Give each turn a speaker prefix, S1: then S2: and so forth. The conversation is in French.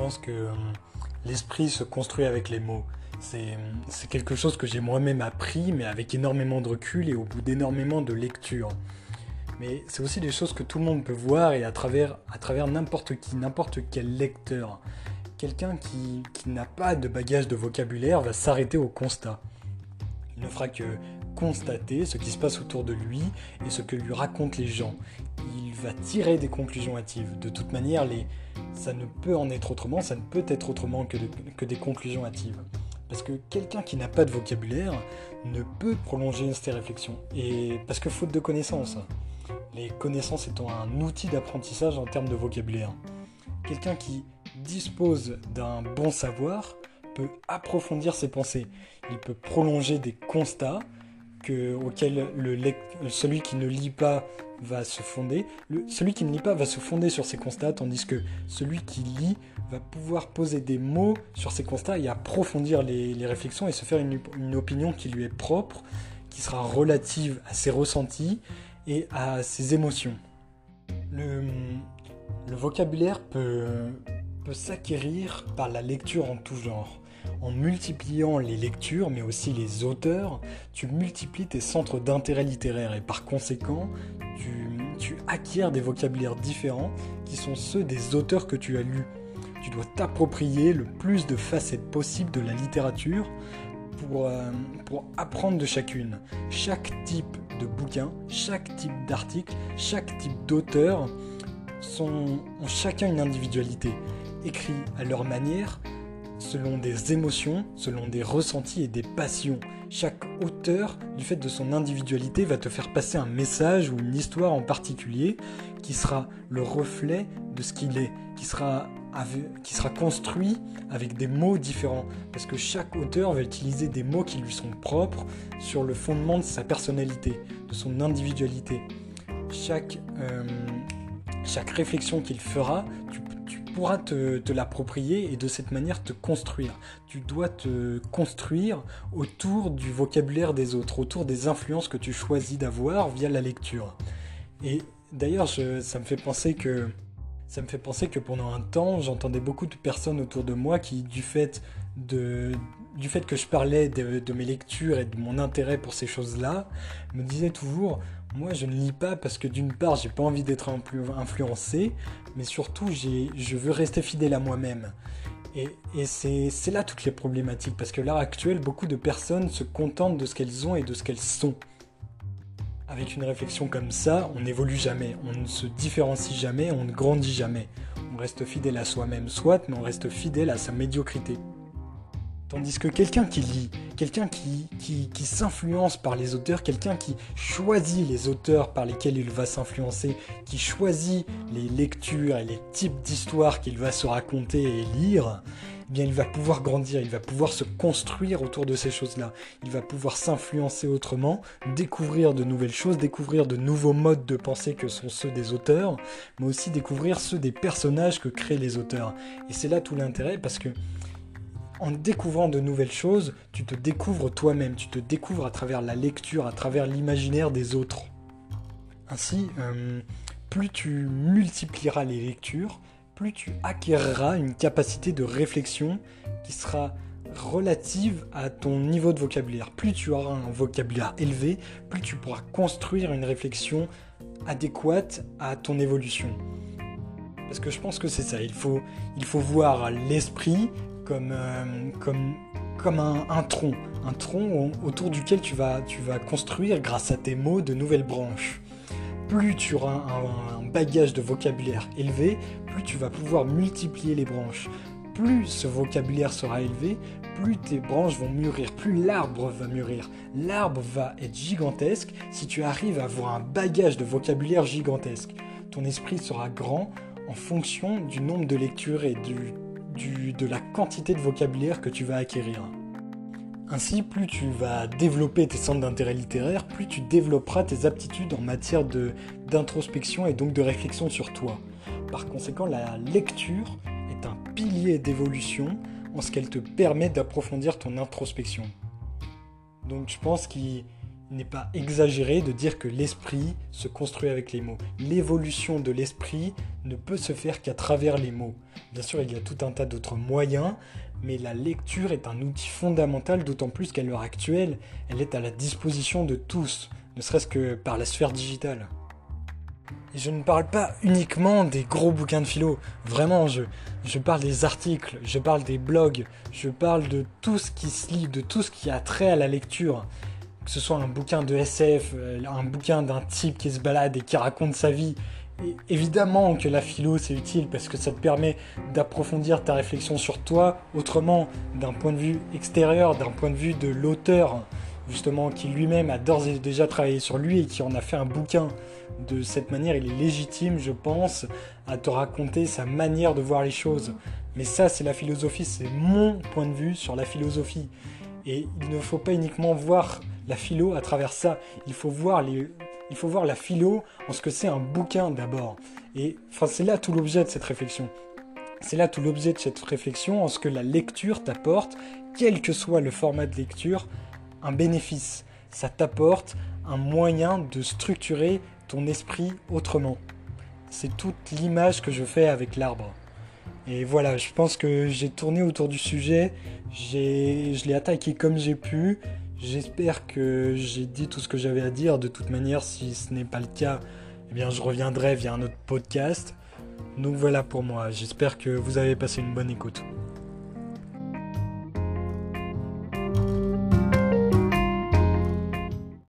S1: pense que euh, l'esprit se construit avec les mots. C'est quelque chose que j'ai moi-même appris, mais avec énormément de recul et au bout d'énormément de lectures. Mais c'est aussi des choses que tout le monde peut voir et à travers, à travers n'importe qui, n'importe quel lecteur. Quelqu'un qui, qui n'a pas de bagage de vocabulaire va s'arrêter au constat. Il ne fera que constater ce qui se passe autour de lui et ce que lui racontent les gens. Il va tirer des conclusions hâtives. De toute manière, ça ne peut en être autrement, ça ne peut être autrement que, que des conclusions hâtives. Parce que quelqu'un qui n'a pas de vocabulaire ne peut prolonger ses réflexions. Et parce que faute de connaissances. Les connaissances étant un outil d'apprentissage en termes de vocabulaire. Quelqu'un qui dispose d'un bon savoir peut approfondir ses pensées. Il peut prolonger des constats que, auquel celui qui ne lit pas va se fonder. Celui qui ne lit pas va se fonder sur ses constats, tandis que celui qui lit va pouvoir poser des mots sur ses constats et approfondir les, réflexions et se faire une, opinion qui lui est propre, qui sera relative à ses ressentis et à ses émotions. Le, vocabulaire peut s'acquérir par la lecture en tout genre. En multipliant les lectures, mais aussi les auteurs, tu multiplies tes centres d'intérêt littéraire et par conséquent, tu, acquiers des vocabulaires différents qui sont ceux des auteurs que tu as lus. Tu dois t'approprier le plus de facettes possibles de la littérature pour, euh, pour, apprendre de chacune. Chaque type de bouquin, chaque type d'article, chaque type d'auteur ont chacun une individualité, écrit à leur manière, selon des émotions, selon des ressentis et des passions. Chaque auteur, du fait de son individualité, va te faire passer un message ou une histoire en particulier qui sera le reflet de ce qu'il est, qui sera, qui sera construit avec des mots différents. Parce que chaque auteur va utiliser des mots qui lui sont propres sur le fondement de sa personnalité, de son individualité. Chaque, euh, chaque réflexion qu'il fera, tu pourras te, l'approprier et de cette manière te construire. Tu dois te construire autour du vocabulaire des autres, autour des influences que tu choisis d'avoir via la lecture. Et d'ailleurs, ça me fait penser que pendant un temps, j'entendais beaucoup de personnes autour de moi qui, du fait, de, du fait que je parlais de, mes lectures et de mon intérêt pour ces choses-là, me disaient toujours moi, je ne lis pas parce que d'une part, j'ai pas envie d'être influencé, mais surtout, je veux rester fidèle à moi-même. Et, et c'est là toutes les problématiques, parce que l'heure actuelle, beaucoup de personnes se contentent de ce qu'elles ont et de ce qu'elles sont. Avec une réflexion comme ça, on n'évolue jamais, on ne se différencie jamais, on ne grandit jamais. On reste fidèle à soi-même, soit, mais on reste fidèle à sa médiocrité. Tandis que quelqu'un qui lit, quelqu'un qui, qui, s'influence par les auteurs, quelqu'un qui choisit les auteurs par lesquels il va s'influencer, qui choisit les lectures et les types d'histoires qu'il va se raconter et lire, eh bien il va pouvoir grandir, il va pouvoir se construire autour de ces choses-là. Il va pouvoir s'influencer autrement, découvrir de nouvelles choses, découvrir de nouveaux modes de pensée que sont ceux des auteurs, mais aussi découvrir ceux des personnages que créent les auteurs. Et c'est là tout l'intérêt parce que en découvrant de nouvelles choses, tu te découvres toi-même, tu te découvres à travers la lecture, à travers l'imaginaire des autres. Ainsi, euh, plus tu multiplieras les lectures, plus tu acquériras une capacité de réflexion qui sera relative à ton niveau de vocabulaire. Plus tu auras un vocabulaire élevé, plus tu pourras construire une réflexion adéquate à ton évolution. Parce que je pense que c'est ça, il faut, il faut voir l'esprit comme, euh, comme, comme un, tronc, un tronc autour duquel tu vas, tu vas construire, grâce à tes mots, de nouvelles branches. Plus tu auras un, bagage de vocabulaire élevé, plus tu vas pouvoir multiplier les branches. Plus ce vocabulaire sera élevé, plus tes branches vont mûrir, plus l'arbre va mûrir. L'arbre va être gigantesque si tu arrives à avoir un bagage de vocabulaire gigantesque. Ton esprit sera grand en fonction du nombre de lectures et du de la quantité de vocabulaire que tu vas acquérir. Ainsi, plus tu vas développer tes centres d'intérêt littéraire, plus tu développeras tes aptitudes en matière d'introspection et donc de réflexion sur toi. Par conséquent, la lecture est un pilier d'évolution en ce qu'elle te permet d'approfondir ton introspection. Donc je pense qu'il n'est pas exagéré de dire que l'esprit se construit avec les mots. L'évolution de l'esprit ne peut se faire qu'à travers les mots. Bien sûr, il y a tout un tas d'autres moyens, mais la lecture est un outil fondamental, d'autant plus qu'à l'heure actuelle, elle est à la disposition de tous, ne serait-ce que par la sphère digitale. Et je ne parle pas uniquement des gros bouquins de philo, vraiment, je, je parle des articles, je parle des blogs, je parle de tout ce qui se lit, de tout ce qui a trait à la lecture que ce soit un bouquin de SF, euh, un bouquin d'un type qui se balade et qui raconte sa vie, évidemment que la philo c'est utile parce que ça te permet d'approfondir ta réflexion sur toi autrement d'un point de vue extérieur, d'un point de vue de l'auteur justement qui lui-même a d'ores et déjà travaillé sur lui et qui en a fait un bouquin. De cette manière, il est légitime, je pense, à te raconter sa manière de voir les choses. Mais ça, c'est la philosophie, c'est mon point de vue sur la philosophie. Et il ne faut pas uniquement voir la philo à travers ça. Il faut voir, la philo en ce que c'est un bouquin d'abord. Et enfin, c'est là tout l'objet de cette réflexion. C'est là tout l'objet de cette réflexion en ce que la lecture t'apporte, quel que soit le format de lecture, un bénéfice. Ça t'apporte un moyen de structurer ton esprit autrement. C'est toute l'image que je fais avec l'arbre. Et voilà, je pense que j'ai tourné autour du sujet, je l'ai attaqué comme j'ai pu, J'espère que j'ai dit tout ce que j'avais à dire. De toute manière, si ce n'est pas le cas, eh bien, je reviendrai via un autre podcast. Donc voilà pour moi. J'espère que vous avez passé une bonne écoute.